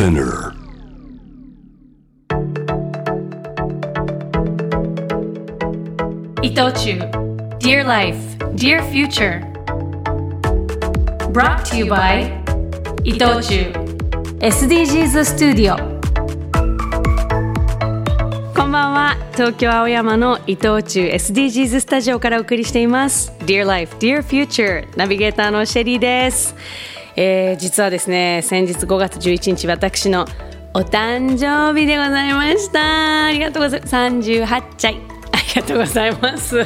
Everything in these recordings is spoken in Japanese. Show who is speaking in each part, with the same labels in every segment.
Speaker 1: Spinner.
Speaker 2: 伊藤忠 Dear Life, Dear Future Brought to you by 伊藤忠 SDGs スタジオこんばんは東京青山の伊藤忠 SDGs スタジオからお送りしています Dear Life, Dear Future ナビゲーターのシェリーです、えー、実はですね先日5月11日私のお誕生日でございました。ありがとうございます。38歳。ありがとうございます。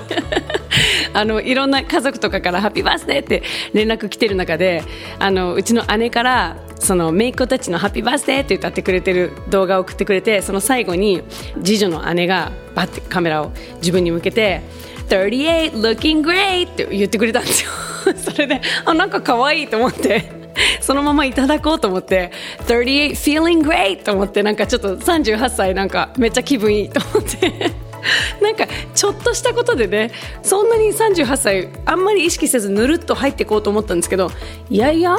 Speaker 2: あのいろんな家族とかから「ハッピーバースデー」って連絡来てる中であのうちの姉からその姪っ子たちの「ハッピーバースデー」って歌ってくれてる動画を送ってくれてその最後に次女の姉がバッてカメラを自分に向けて「38 looking great」って言ってくれたんですよ。それであなんか可愛いと思って。そのままいただこうと思って38 feeling great と思ってなんかちょっと38歳なんかめっちゃ気分いいと思って なんかちょっとしたことでねそんなに38歳あんまり意識せずぬるっと入っていこうと思ったんですけどいやいや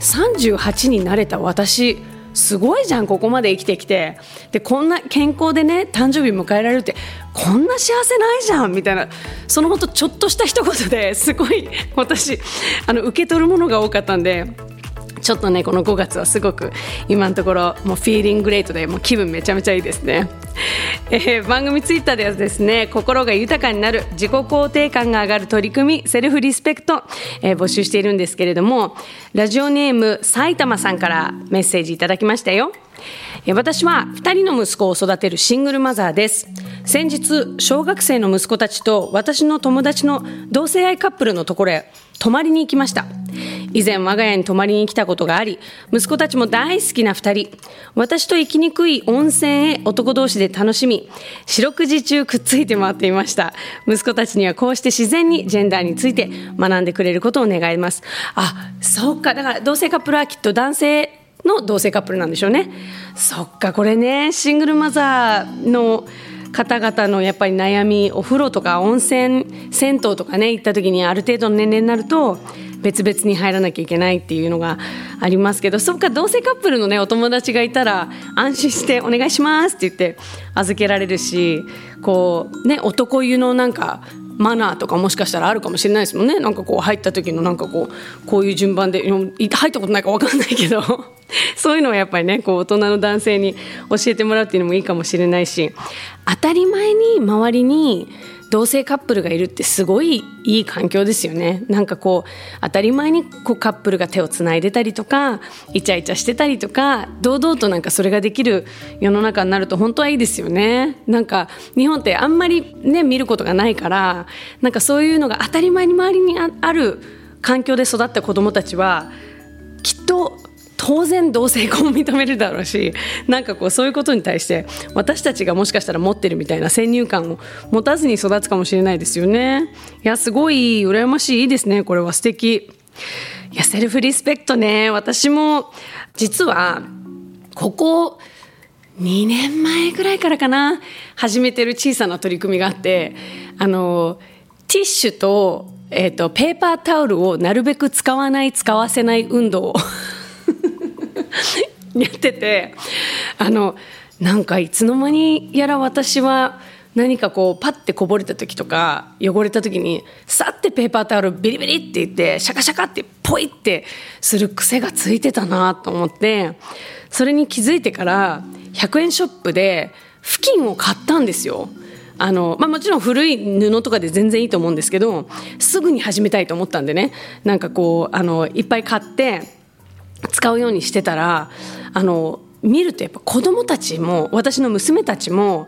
Speaker 2: 38になれた私すごいじゃんここまで生きてきて。でこんな健康でね誕生日迎えられるってこんな幸せないじゃんみたいな。そのほんとちょっとした一言ですごい私あの受け取るものが多かったんでちょっとねこの5月はすごく今のところもうフィーリングレートでもう気分めちゃめちゃいいですね、えー番組ツイッターではですね 心が豊かになる自己肯定感が上がる取り組みセルフリスペクト、えー募集しているんですけれどもラジオネーム埼玉さんからメッセージいただきましたよ。私は2人の息子を育てるシングルマザーです。先日小学生の息子たちと私の友達の同性愛カップルのところへ泊まりに行きました。以前我が家に泊まりに来たことがあり息子たちも大好きな2人。私と行きにくい温泉へ男同士で楽しみ四六時中くっついて回っていました。息子たちにはこうして自然にジェンダーについて学んでくれることを願います。あそうか。だから同性カップルはきっと男性の同性カップルなんでしょうね。そっかこれねシングルマザーの方々のやっぱり悩みお風呂とか温泉銭湯とかね行った時にある程度の年齢になると別々に入らなきゃいけないっていうのがありますけどそっか同性カップルのねお友達がいたら安心して「お願いします」って言って預けられるしこうね男湯のなんかマナーとかもしかしたらあるかもしれないですもんね。なんかこう入った時のなんかこうこういう順番で入ったことないか分かんないけど。そういうのはやっぱりねこう大人の男性に教えてもらうっていうのもいいかもしれないし。当たり前に周りに同性カップルがいるってすごいいい環境ですよね。なんかこう当たり前にこうカップルが手をつないでたりとかイチャイチャしてたりとか堂々となんかそれができる世の中になると本当はいいですよね。なんか日本ってあんまりね見ることがないからなんかそういうのが当たり前に周りにあある環境で育った子どもたちは当然同性婚を認めるだろうしなんかこうそういうことに対して私たちがもしかしたら持ってるみたいな先入観を持たずに育つかもしれないですよね。いやすごい羨ましいですねこれは素敵。いやセルフリスペクトね。私も実はここ2年前ぐらいからかな始めてる小さな取り組みがあってあのティッシュと,、えー、とペーパータオルをなるべく使わない使わせない運動を やっててあのなんかいつの間にやら私は何かこうパッてこぼれた時とか汚れた時にさってペーパータオルビリビリって言ってシャカシャカってポイってする癖がついてたなと思ってそれに気づいてから100円ショップで布巾を買ったんですよ。あのまあ、もちろん古い布とかで全然いいと思うんですけどすぐに始めたいと思ったんでねなんかこうあのいっぱい買って使うようにしてたらあの見るとやっぱ子供たちも私の娘たちも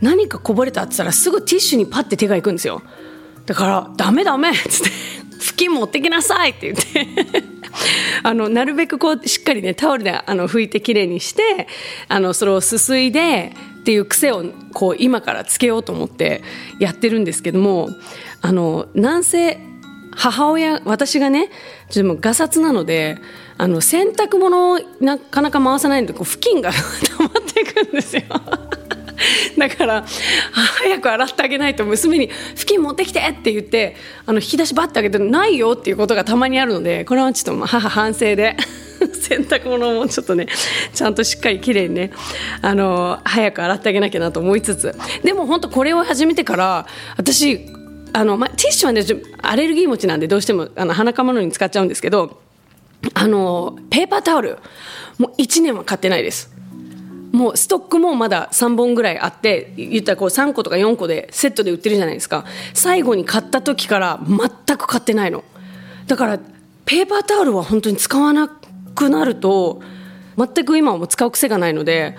Speaker 2: 何かこぼれたって言ったらすぐティッシュにパッて手がいくんですよ。だから「ダメダメ」っつって「布巾持ってきなさい」って言って。あのなるべくこうしっかりねタオルであの拭いてきれいにしてあのそれをすすいでっていう癖をこう今からつけようと思ってやってるんですけどもあのなんせ母親私がねちょっともうガサツなのであの洗濯物をなかなか回さないのでこう布巾が 溜まっていくんですよ。だから早く洗ってあげないと娘に「布巾持ってきて!」って言ってあの引き出しバッてあげて「ないよ」っていうことがたまにあるのでこれはちょっと母反省で 洗濯物もちょっとねちゃんとしっかりきれいにねあの早く洗ってあげなきゃなと思いつつでも本当これを始めてから私あの、ま、ティッシュはねアレルギー持ちなんでどうしてもあの鼻かまのに使っちゃうんですけどあのペーパータオル。もう1年は買ってないです。もうストックもまだ3本ぐらいあって言ったらこう3個とか4個でセットで売ってるじゃないですか。最後に買った時から全く買ってないの。だからペーパータオルは本当に使わなくなると全く今はもう使う癖がないので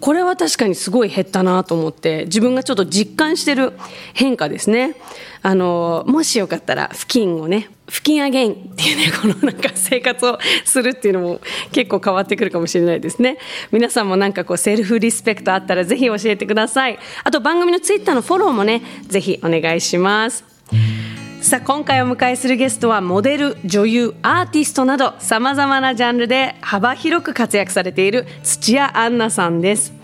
Speaker 2: これは確かにすごい減ったなと思って自分がちょっと実感してる変化ですね。あのもしよかったら布巾をね布巾アゲインっていうね このなんか生活をするっていうのも結構変わってくるかもしれないですね。皆さんもなんかこうセルフリスペクトあったらぜひ教えてください。あと番組のツイッターのフォローもねぜひお願いします。さあ今回お迎えするゲストはモデル女優アーティストなどさまざまなジャンルで幅広く活躍されている土屋アンナさんです。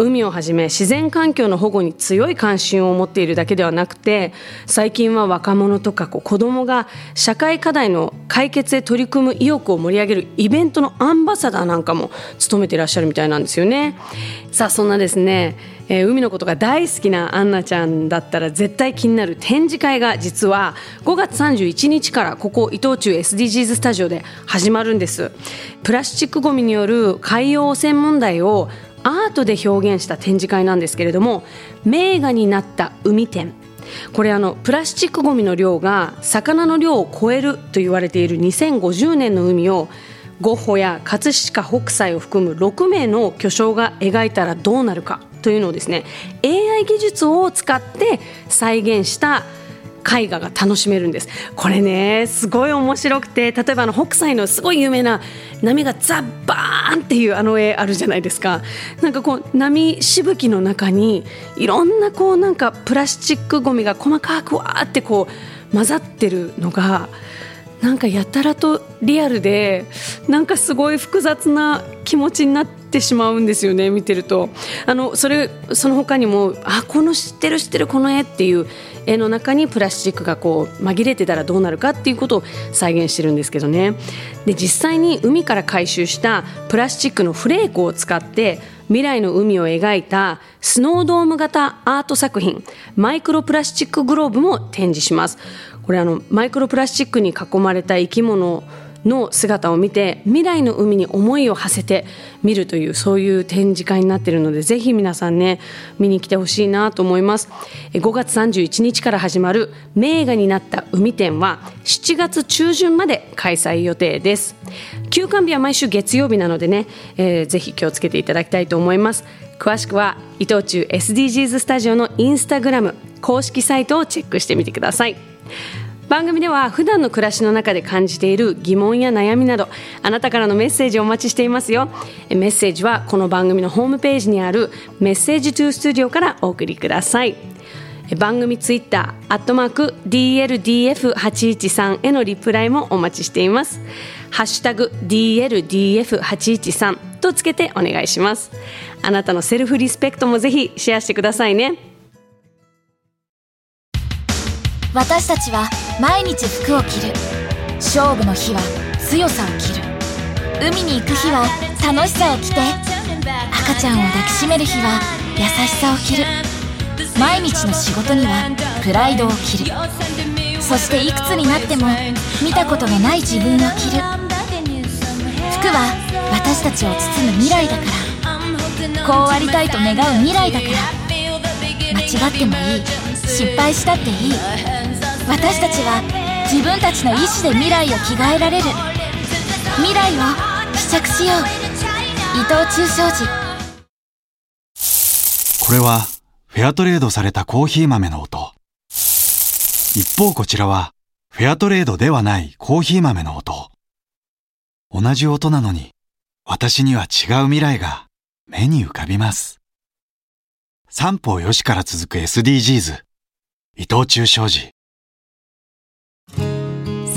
Speaker 2: 海をはじめ自然環境の保護に強い関心を持っているだけではなくて最近は若者とかこう子どもが社会課題の解決へ取り組む意欲を盛り上げるイベントのアンバサダーなんかも務めていらっしゃるみたいなんですよね。さあそんなですねえー、海のことが大好きなアンナちゃんだったら絶対気になる展示会が実は5月31日からここ伊藤忠 SDGs スタジオで始まるんです。プラスチックごみによる海洋汚染問題をアートで表現した展示会なんですけれども名画になった海展。これあのプラスチックごみの量が魚の量を超えると言われている2050年の海をゴッホや葛飾北斎を含む6名の巨匠が描いたらどうなるかというのをですね AI 技術を使って再現した絵画が楽しめるんです。これねすごい面白くて例えばあの北斎のすごい有名な波がザッバーンっていうあの絵あるじゃないですか。なんかこう波しぶきの中にいろんなこうなんかプラスチックごみが細かくわーってこう混ざってるのがなんかやたらとリアルでなんかすごい複雑な気持ちになってしまうんですよね見てると。あのそれその他にもあこの知ってる知ってるこの絵っていう絵の中にプラスチックがこう紛れてたらどうなるかっていうことを再現してるんですけどね。で実際に海から回収したプラスチックのフレークを使って未来の海を描いたスノードーム型アート作品マイクロプラスチックグローブも展示します。これあのマイクロプラスチックに囲まれた生き物の姿を見て未来の海に思いを馳せて見るというそういう展示会になっているのでぜひ皆さんね見に来てほしいなと思います。5月31日から始まる名画になった海展は7月中旬まで開催予定です。休館日は毎週月曜日なのでね、えー、ぜひ気をつけていただきたいと思います。詳しくは伊藤忠 SDGs スタジオのインスタグラム公式サイトをチェックしてみてください。番組では普段の暮らしの中で感じている疑問や悩みなどあなたからのメッセージをお待ちしていますよ。メッセージはこの番組のホームページにあるメッセージトゥースタジオからお送りください。番組ツイッターアットマーク DLDF813 へのリプライもお待ちしています。ハッシュタグ DLDF813 とつけてお願いします。あなたのセルフリスペクトもぜひシェアしてくださいね。
Speaker 1: 私たちは毎日服を着る。勝負の日は強さを着る。海に行く日は楽しさを着て赤ちゃんを抱きしめる日は優しさを着る。毎日の仕事にはプライドを着る。そしていくつになっても見たことがない自分を着る。服は私たちを包む未来だから。こうありたいと願う未来だから。間違ってもいい。失敗したっていい。私たちは自分たちの意志で未来を着替えられる。未来を試着しよう。伊藤忠商事。
Speaker 3: これはフェアトレードされたコーヒー豆の音。一方こちらはフェアトレードではないコーヒー豆の音。同じ音なのに私には違う未来が目に浮かびます。三方よしから続く SDGs 伊藤忠商事。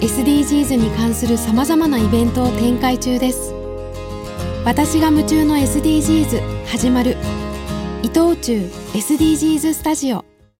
Speaker 4: SDGs に関するさまざまなイベントを展開中です。私が夢中の SDGs 始まる。伊藤忠 SDGs スタジオ。